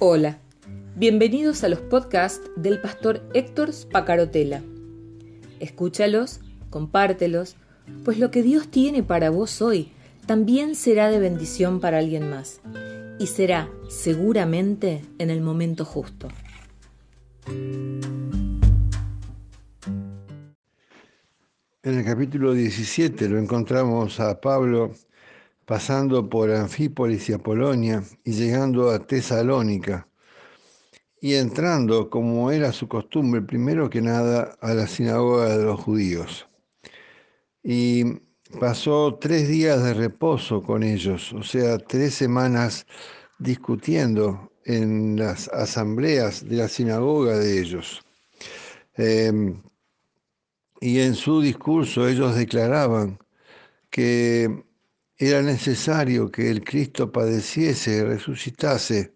Hola, bienvenidos a los podcasts del pastor Héctor Spacarotela. Escúchalos, compártelos, pues lo que Dios tiene para vos hoy también será de bendición para alguien más y será seguramente en el momento justo. En el capítulo 17 lo encontramos a Pablo pasando por Anfípolis y Apolonia y llegando a Tesalónica y entrando, como era su costumbre, primero que nada a la sinagoga de los judíos. Y pasó tres días de reposo con ellos, o sea, tres semanas discutiendo en las asambleas de la sinagoga de ellos. Em, y en su discurso ellos declaraban que era necesario que el Cristo padeciese, resucitase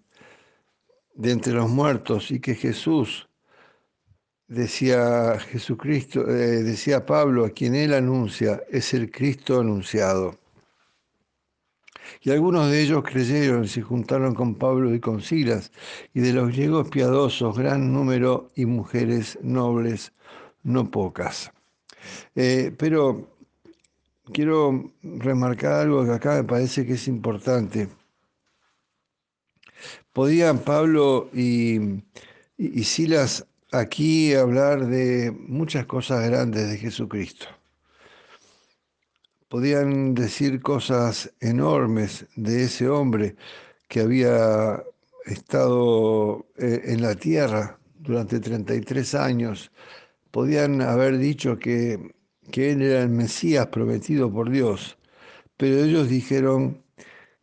de entre los muertos y que Jesús, decía Jesucristo, eh, decía Pablo, a quien él anuncia, es el Cristo anunciado. Y algunos de ellos creyeron y se juntaron con Pablo y con Silas, y de los griegos piadosos, gran número, y mujeres nobles, no pocas. Eh, pero quiero remarcar algo que acá me parece que es importante. Podían Pablo y, Silas aquí hablar de muchas cosas grandes de Jesucristo. Podían decir cosas enormes de ese hombre que había estado eh, en la tierra durante 33 años. Podían haber dicho que que él era el Mesías prometido por Dios, pero ellos dijeron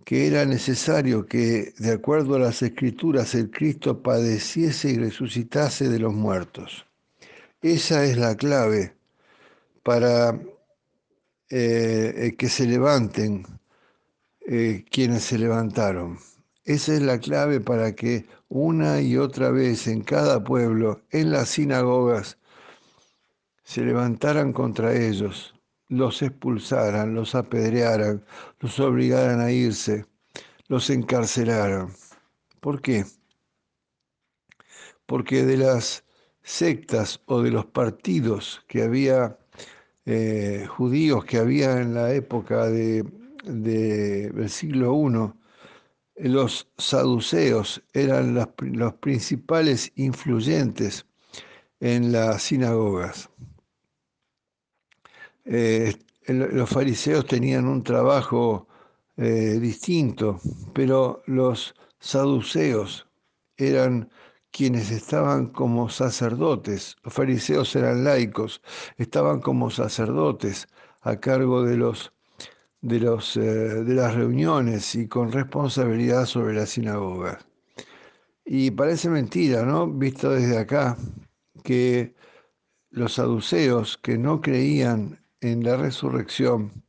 que era necesario que, de acuerdo a las escrituras, el Cristo padeciese y resucitase de los muertos. Esa es la clave para eh, que se levanten eh, quienes se levantaron. Esa es la clave para que una y otra vez en cada pueblo, en las sinagogas, se levantaran contra ellos, los expulsaran, los apedrearan, los obligaran a irse, los encarcelaran. ¿Por qué? Porque de las sectas o de los partidos que había eh, judíos que había en la época de, del siglo I, los saduceos eran los principales influyentes en las sinagogas. Eh, los fariseos tenían un trabajo eh, distinto, pero los saduceos eran quienes estaban como sacerdotes, los fariseos eran laicos, estaban como sacerdotes a cargo de, los, de, los, eh, de las reuniones y con responsabilidad sobre la sinagoga. Y parece mentira, ¿no? Visto desde acá, que los saduceos que no creían en la resurrección,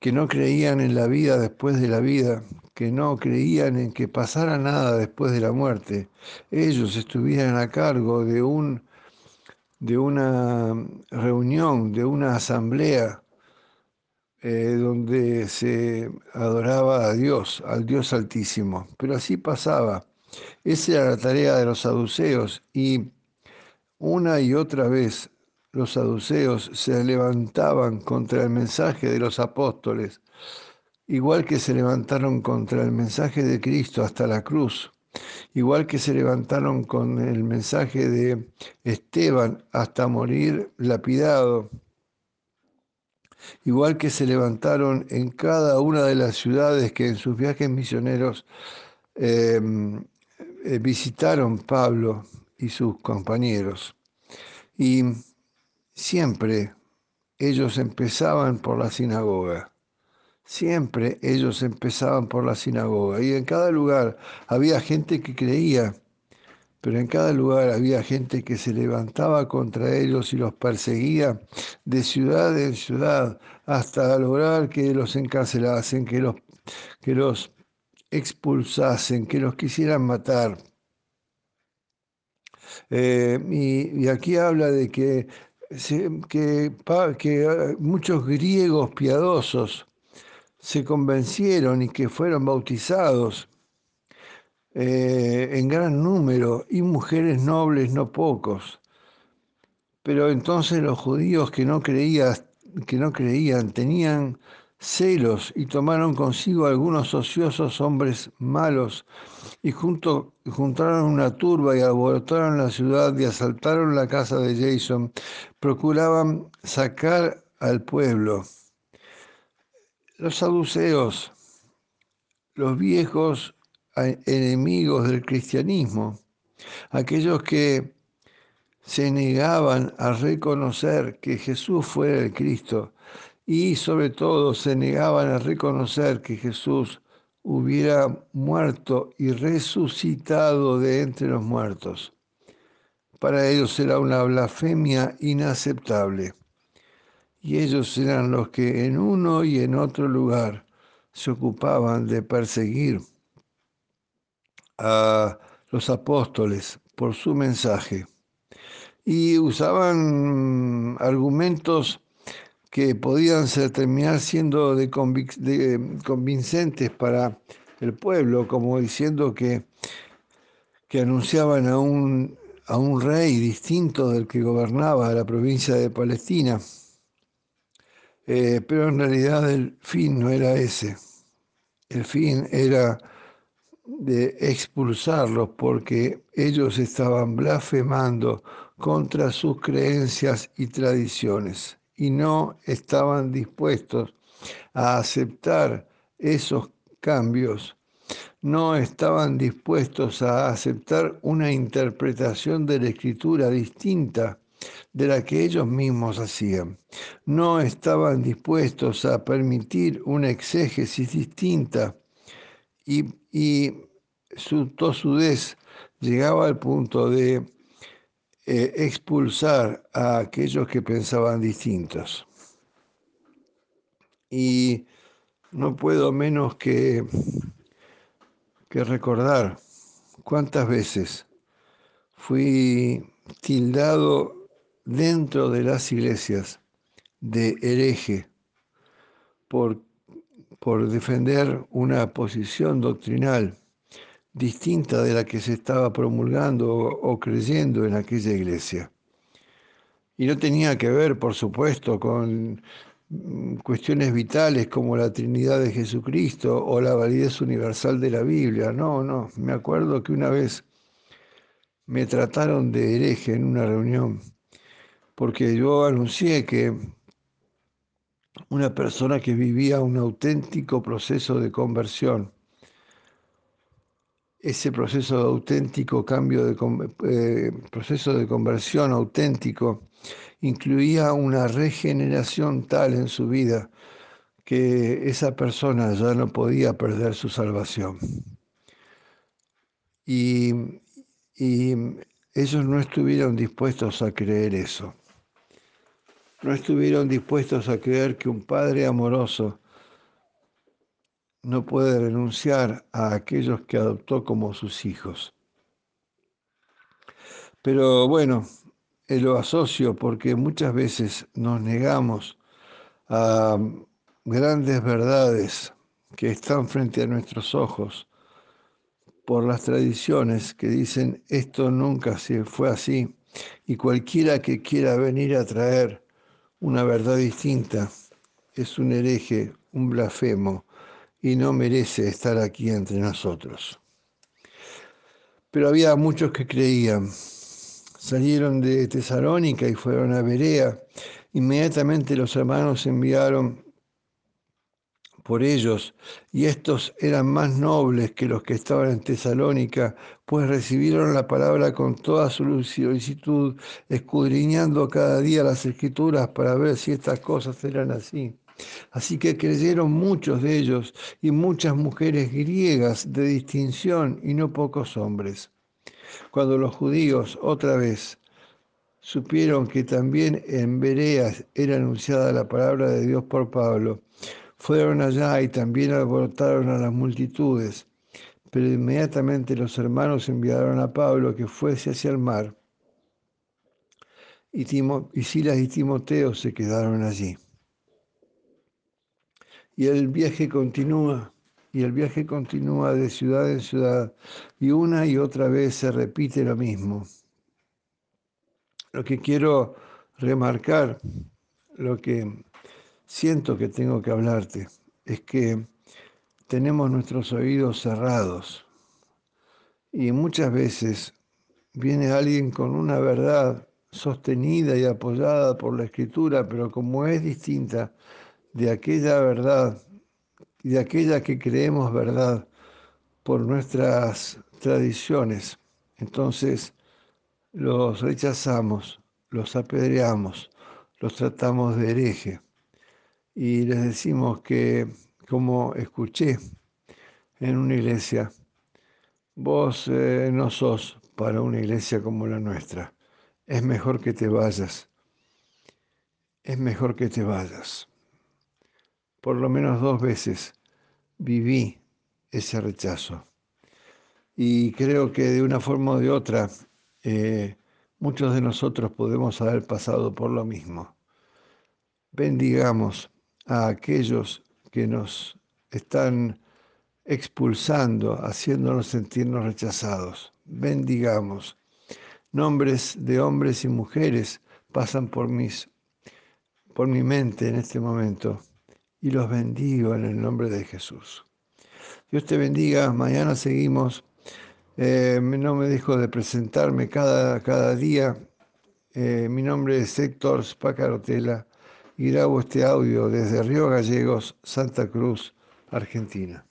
que no creían en la vida después de la vida, que no creían en que pasara nada después de la muerte, ellos estuvieran a cargo de, un, de una reunión, de una asamblea eh, donde se adoraba a Dios, al Dios Altísimo. Pero así pasaba. Esa era la tarea de los saduceos y una y otra vez los saduceos se levantaban contra el mensaje de los apóstoles, igual que se levantaron contra el mensaje de Cristo hasta la cruz, igual que se levantaron con el mensaje de Esteban hasta morir lapidado, igual que se levantaron en cada una de las ciudades que en sus viajes misioneros em, eh, visitaron Pablo y sus compañeros. Y Siempre ellos empezaban por la sinagoga. Siempre ellos empezaban por la sinagoga. Y en cada lugar había gente que creía, pero en cada lugar había gente que se levantaba contra ellos y los perseguía de ciudad en ciudad hasta lograr que los encarcelasen, que los, que los expulsasen, que los quisieran matar. Eh, y, aquí habla de que que, que ah, muchos griegos piadosos se convencieron y que fueron bautizados. eh, en gran número y mujeres nobles no pocos. Pero entonces los judíos que no, creían, que no creían tenían celos y tomaron consigo algunos ociosos hombres malos y junto, juntaron una turba y alborotaron la ciudad y asaltaron la casa de Jason. Procuraban sacar al pueblo. Los saduceos, los viejos enemigos del cristianismo, aquellos que se negaban a reconocer que Jesús fuera el Cristo y sobre todo se negaban a reconocer que Jesús hubiera muerto y resucitado de entre los muertos. Para ellos era una blasfemia inaceptable. Y ellos eran los que en uno y en otro lugar se ocupaban de perseguir a los apóstoles por su mensaje. Y usaban argumentos que podían ser, terminar siendo de, convincentes para el pueblo, como diciendo que, que anunciaban a un, a un rey distinto del que gobernaba la provincia de Palestina. Eh, pero en realidad el fin no era ese. El fin era de expulsarlos porque ellos estaban blasfemando contra sus creencias y tradiciones y no estaban dispuestos a aceptar esos cambios, no estaban dispuestos a aceptar una interpretación de la escritura distinta de la que ellos mismos hacían. No estaban dispuestos a permitir una exégesis distinta y, su tosudez llegaba al punto de eh, expulsar a aquellos que pensaban distintos. Y no puedo menos que, que recordar cuántas veces fui tildado dentro de las iglesias de hereje por, por defender una posición doctrinal distinta de la que se estaba promulgando o, creyendo en aquella iglesia. Y no tenía que ver, por supuesto, con mm, cuestiones vitales como la Trinidad de Jesucristo o la validez universal de la Biblia. No, no. Me acuerdo que una vez me trataron de hereje en una reunión porque yo anuncié que una persona que vivía un auténtico proceso de conversión ese proceso de auténtico cambio de eh, proceso de conversión auténtico incluía una regeneración tal en su vida que esa persona ya no podía perder su salvación. Y, y ellos no estuvieron dispuestos a creer eso. No estuvieron dispuestos a creer que un Padre amoroso no puede renunciar a aquellos que adoptó como sus hijos. Pero bueno, lo asocio porque muchas veces nos negamos a grandes verdades que están frente a nuestros ojos por las tradiciones que dicen esto nunca se fue así y cualquiera que quiera venir a traer una verdad distinta es un hereje, un blasfemo, y no merece estar aquí entre nosotros. Pero había muchos que creían. Salieron de Tesalónica y fueron a Berea. Inmediatamente los hermanos enviaron por ellos, y estos eran más nobles que los que estaban en Tesalónica, pues recibieron la palabra con toda su solicitud, escudriñando cada día las escrituras para ver si estas cosas eran así. Así que creyeron muchos de ellos y muchas mujeres griegas de distinción y no pocos hombres. Cuando los judíos otra vez supieron que también en Bereas era anunciada la palabra de Dios por Pablo, fueron allá y también alborotaron a las multitudes. Pero inmediatamente los hermanos enviaron a Pablo que fuese hacia el mar. Y, y Silas y Timoteo se quedaron allí. Y el viaje continúa y el viaje continúa de ciudad en ciudad y una y otra vez se repite lo mismo. Lo que quiero remarcar, lo que siento que tengo que hablarte, es que tenemos nuestros oídos cerrados y muchas veces viene alguien con una verdad sostenida y apoyada por la escritura, pero como es distinta de aquella verdad de aquella que creemos verdad por nuestras tradiciones, entonces los rechazamos, los apedreamos, los tratamos de hereje. Y les decimos que, como escuché en una iglesia, vos eh, no sos para una iglesia como la nuestra, es mejor que te vayas, es mejor que te vayas por lo menos dos veces viví ese rechazo. Y creo que de una forma o de otra, eh, muchos de nosotros podemos haber pasado por lo mismo. Bendigamos a aquellos que nos están expulsando, haciéndonos sentirnos rechazados. Bendigamos. Nombres de hombres y mujeres pasan por mis por mi mente en este momento y los bendigo en el nombre de Jesús. Dios te bendiga. Mañana seguimos. Eh, no me dejo de presentarme cada, cada día. Eh, mi nombre es Héctor Spacarotela y grabo este audio desde Río Gallegos, Santa Cruz, Argentina.